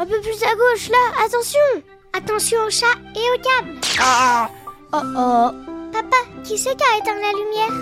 Un peu plus à gauche, là, attention Attention au chat et au câble Ah Oh oh Papa, qui c'est qui a éteint la lumière?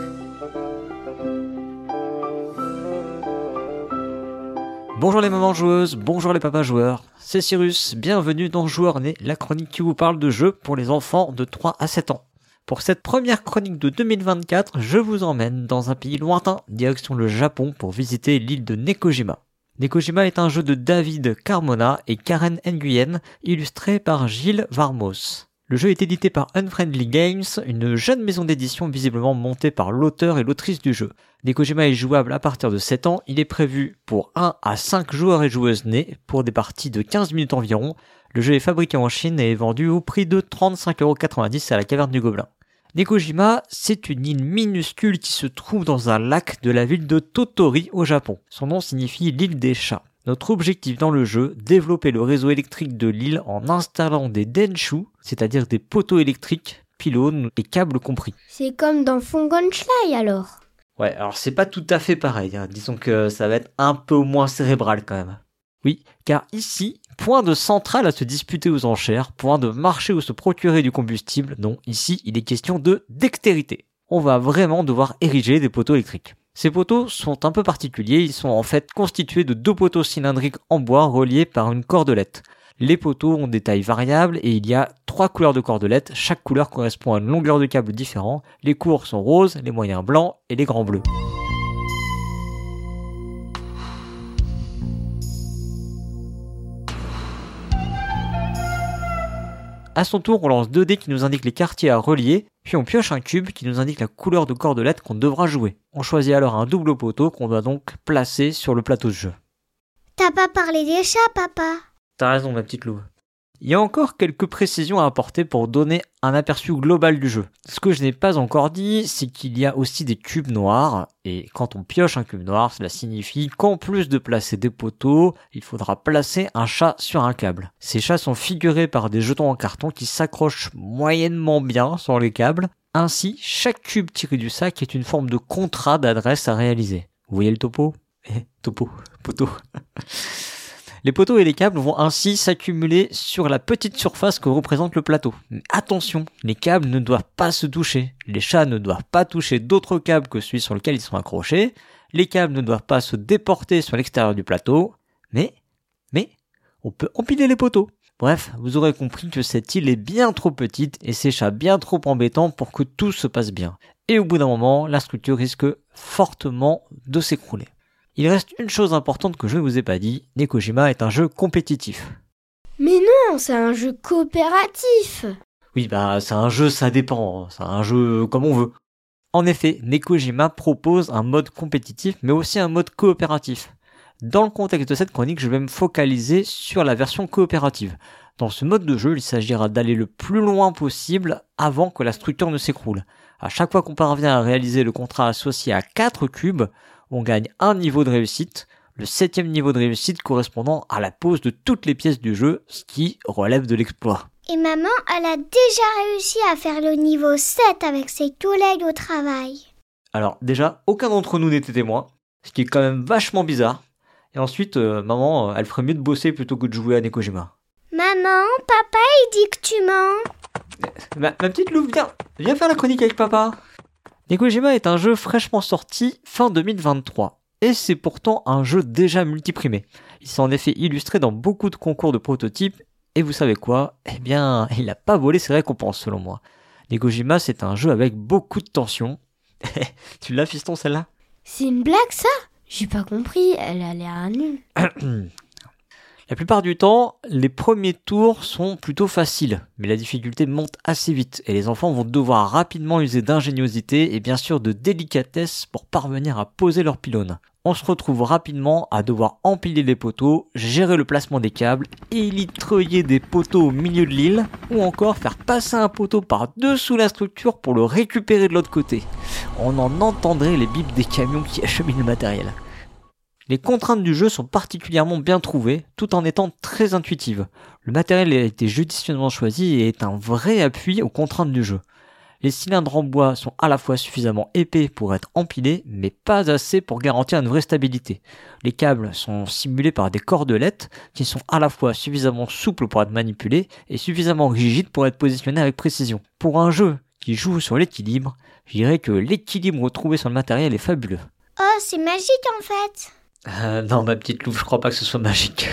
Bonjour les mamans joueuses, bonjour les papas joueurs. C'est Cyrus, bienvenue dans Joueur Né, la chronique qui vous parle de jeux pour les enfants de 3 à 7 ans. Pour cette première chronique de 2024, je vous emmène dans un pays lointain, direction le Japon, pour visiter l'île de Nekojima. Nekojima est un jeu de David Carmona et Karen Nguyen, illustré par Gilles Varmos. Le jeu est édité par Unfriendly Games, une jeune maison d'édition visiblement montée par l'auteur et l'autrice du jeu. Nekojima est jouable à partir de 7 ans, il est prévu pour 1 à 5 joueurs et joueuses nés, pour des parties de 15 minutes environ. Le jeu est fabriqué en Chine et est vendu au prix de 35,90€ à la caverne du Gobelin. Nekojima, c'est une île minuscule qui se trouve dans un lac de la ville de Totori au Japon. Son nom signifie l'île des chats. Notre objectif dans le jeu, développer le réseau électrique de l'île en installant des denshu, c'est-à-dire des poteaux électriques, pylônes et câbles compris. C'est comme dans Fungonschlei alors Ouais, alors c'est pas tout à fait pareil, hein. disons que ça va être un peu moins cérébral quand même. Oui, car ici, point de centrale à se disputer aux enchères, point de marché où se procurer du combustible, non, ici il est question de dextérité. On va vraiment devoir ériger des poteaux électriques. Ces poteaux sont un peu particuliers, ils sont en fait constitués de deux poteaux cylindriques en bois reliés par une cordelette. Les poteaux ont des tailles variables et il y a trois couleurs de cordelette, chaque couleur correspond à une longueur de câble différent, les courts sont roses, les moyens blancs et les grands bleus. À son tour, on lance 2 dés qui nous indiquent les quartiers à relier, puis on pioche un cube qui nous indique la couleur de cordelette qu'on devra jouer. On choisit alors un double poteau qu'on doit donc placer sur le plateau de jeu. T'as pas parlé des chats, papa? T'as raison, ma petite louve. Il y a encore quelques précisions à apporter pour donner un aperçu global du jeu. Ce que je n'ai pas encore dit, c'est qu'il y a aussi des cubes noirs, et quand on pioche un cube noir, cela signifie qu'en plus de placer des poteaux, il faudra placer un chat sur un câble. Ces chats sont figurés par des jetons en carton qui s'accrochent moyennement bien sur les câbles. Ainsi, chaque cube tiré du sac est une forme de contrat d'adresse à réaliser. Vous voyez le topo? Eh, topo, poteau. Les poteaux et les câbles vont ainsi s'accumuler sur la petite surface que représente le plateau. Mais attention, les câbles ne doivent pas se toucher. Les chats ne doivent pas toucher d'autres câbles que celui sur lequel ils sont accrochés. Les câbles ne doivent pas se déporter sur l'extérieur du plateau. Mais, mais, on peut empiler les poteaux. Bref, vous aurez compris que cette île est bien trop petite et ces chats bien trop embêtants pour que tout se passe bien. Et au bout d'un moment, la structure risque fortement de s'écrouler. Il reste une chose importante que je ne vous ai pas dit, Nekojima est un jeu compétitif. Mais non, c'est un jeu coopératif Oui, bah c'est un jeu, ça dépend, c'est un jeu comme on veut. En effet, Nekojima propose un mode compétitif, mais aussi un mode coopératif. Dans le contexte de cette chronique, je vais me focaliser sur la version coopérative. Dans ce mode de jeu, il s'agira d'aller le plus loin possible avant que la structure ne s'écroule. À chaque fois qu'on parvient à réaliser le contrat associé à 4 cubes, on gagne un niveau de réussite, le septième niveau de réussite correspondant à la pose de toutes les pièces du jeu, ce qui relève de l'exploit. Et maman, elle a déjà réussi à faire le niveau 7 avec ses collègues au travail. Alors déjà, aucun d'entre nous n'était témoin, ce qui est quand même vachement bizarre. Et ensuite, euh, maman, euh, elle ferait mieux de bosser plutôt que de jouer à Nekojima. Maman, papa, il dit que tu mens. Ma, ma petite louve, viens, viens faire la chronique avec papa. Nekojima est un jeu fraîchement sorti fin 2023. Et c'est pourtant un jeu déjà multiprimé. Il s'est en effet illustré dans beaucoup de concours de prototypes, et vous savez quoi? Eh bien, il n'a pas volé ses récompenses selon moi. Nekojima c'est un jeu avec beaucoup de tension. tu l'as fiston celle-là? C'est une blague ça? J'ai pas compris, elle a l'air nulle. La plupart du temps, les premiers tours sont plutôt faciles, mais la difficulté monte assez vite et les enfants vont devoir rapidement user d'ingéniosité et bien sûr de délicatesse pour parvenir à poser leur pylône. On se retrouve rapidement à devoir empiler les poteaux, gérer le placement des câbles, élitreiller des poteaux au milieu de l'île, ou encore faire passer un poteau par dessous la structure pour le récupérer de l'autre côté. On en entendrait les bips des camions qui acheminent le matériel. Les contraintes du jeu sont particulièrement bien trouvées, tout en étant très intuitives. Le matériel a été judicieusement choisi et est un vrai appui aux contraintes du jeu. Les cylindres en bois sont à la fois suffisamment épais pour être empilés, mais pas assez pour garantir une vraie stabilité. Les câbles sont simulés par des cordelettes qui sont à la fois suffisamment souples pour être manipulés et suffisamment rigides pour être positionnés avec précision. Pour un jeu qui joue sur l'équilibre, je dirais que l'équilibre retrouvé sur le matériel est fabuleux. Oh, c'est magique en fait. Euh, non, ma petite louve, je crois pas que ce soit magique.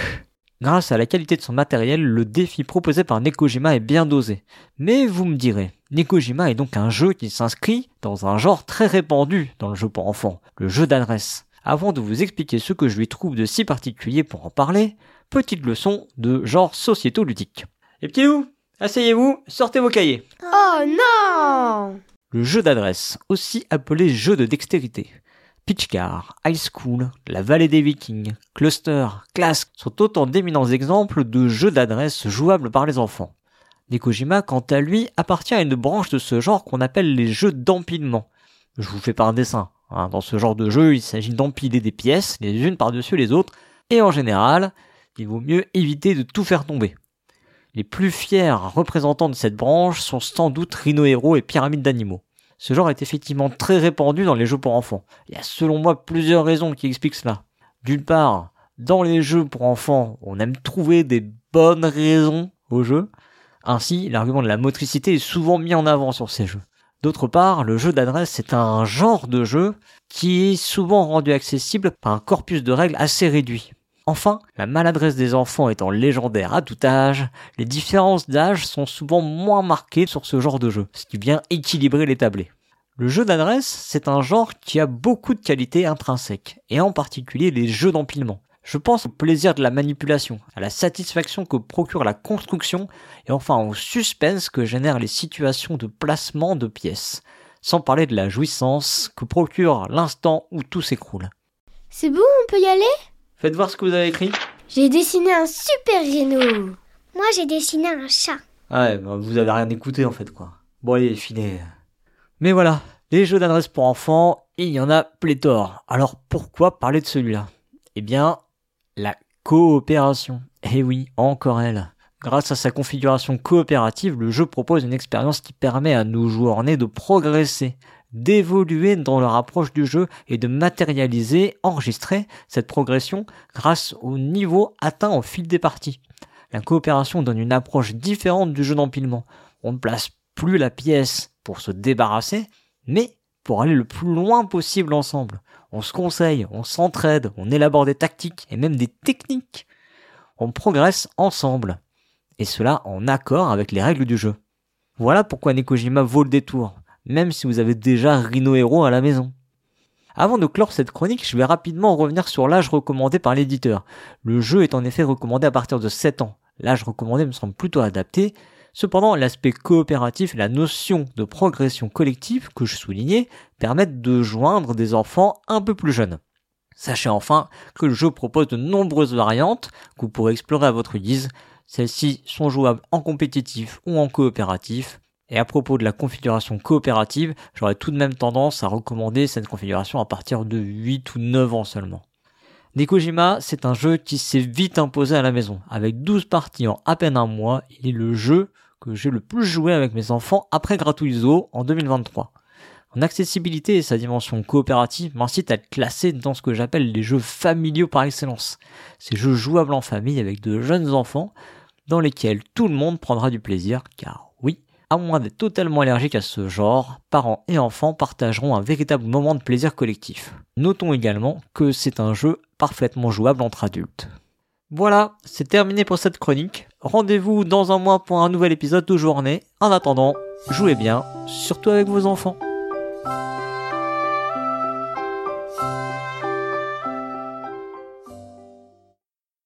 Grâce à la qualité de son matériel, le défi proposé par Nekojima est bien dosé. Mais vous me direz, Nekojima est donc un jeu qui s'inscrit dans un genre très répandu dans le jeu pour enfants, le jeu d'adresse. Avant de vous expliquer ce que je lui trouve de si particulier pour en parler, petite leçon de genre sociéto-ludique. Les petits loups, asseyez-vous, sortez vos cahiers. Oh non Le jeu d'adresse, aussi appelé jeu de dextérité. Pitchcar, High School, La Vallée des Vikings, Cluster, Clask sont autant d'éminents exemples de jeux d'adresse jouables par les enfants. Nekojima, quant à lui, appartient à une branche de ce genre qu'on appelle les jeux d'empilement. Je vous fais un dessin. Hein. Dans ce genre de jeu, il s'agit d'empiler des pièces, les unes par-dessus les autres, et en général, il vaut mieux éviter de tout faire tomber. Les plus fiers représentants de cette branche sont sans doute Rhino Hero et Pyramide d'animaux. Ce genre est effectivement très répandu dans les jeux pour enfants. Il y a selon moi plusieurs raisons qui expliquent cela. D'une part, dans les jeux pour enfants, on aime trouver des bonnes raisons au jeu. Ainsi, l'argument de la motricité est souvent mis en avant sur ces jeux. D'autre part, le jeu d'adresse est un genre de jeu qui est souvent rendu accessible par un corpus de règles assez réduit. Enfin, la maladresse des enfants étant légendaire à tout âge, les différences d'âge sont souvent moins marquées sur ce genre de jeu, ce qui vient équilibrer les tablés. Le jeu d'adresse, c'est un genre qui a beaucoup de qualités intrinsèques, et en particulier les jeux d'empilement. Je pense au plaisir de la manipulation, à la satisfaction que procure la construction, et enfin au suspense que génèrent les situations de placement de pièces, sans parler de la jouissance que procure l'instant où tout s'écroule. C'est bon, on peut y aller? Faites voir ce que vous avez écrit. J'ai dessiné un super rhino. Moi, j'ai dessiné un chat. Ah ouais, bah, vous avez rien écouté en fait quoi. Bon allez, filez. Mais voilà, les jeux d'adresse pour enfants, il y en a pléthore. Alors pourquoi parler de celui-là? Eh bien, la coopération. Eh oui, encore elle. Grâce à sa configuration coopérative, le jeu propose une expérience qui permet à nos joueurs nés de progresser, d'évoluer dans leur approche du jeu et de matérialiser, enregistrer cette progression grâce au niveau atteint au fil des parties. La coopération donne une approche différente du jeu d'empilement. On ne place plus la pièce pour se débarrasser, mais pour aller le plus loin possible ensemble. On se conseille, on s'entraide, on élabore des tactiques et même des techniques. On progresse ensemble. Et cela en accord avec les règles du jeu. Voilà pourquoi Nekojima vaut le détour même si vous avez déjà Rhino Hero à la maison. Avant de clore cette chronique, je vais rapidement revenir sur l'âge recommandé par l'éditeur. Le jeu est en effet recommandé à partir de 7 ans. L'âge recommandé me semble plutôt adapté. Cependant, l'aspect coopératif et la notion de progression collective que je soulignais permettent de joindre des enfants un peu plus jeunes. Sachez enfin que le jeu propose de nombreuses variantes que vous pourrez explorer à votre guise. Celles-ci sont jouables en compétitif ou en coopératif. Et à propos de la configuration coopérative, j'aurais tout de même tendance à recommander cette configuration à partir de 8 ou 9 ans seulement. Nekojima, c'est un jeu qui s'est vite imposé à la maison. Avec 12 parties en à peine un mois, il est le jeu que j'ai le plus joué avec mes enfants après Gratuizo en 2023. Son accessibilité et sa dimension coopérative m'incitent à le classer dans ce que j'appelle les jeux familiaux par excellence. Ces jeux jouables en famille avec de jeunes enfants dans lesquels tout le monde prendra du plaisir car à moins d'être totalement allergique à ce genre, parents et enfants partageront un véritable moment de plaisir collectif. Notons également que c'est un jeu parfaitement jouable entre adultes. Voilà, c'est terminé pour cette chronique. Rendez-vous dans un mois pour un nouvel épisode de journée. En attendant, jouez bien, surtout avec vos enfants.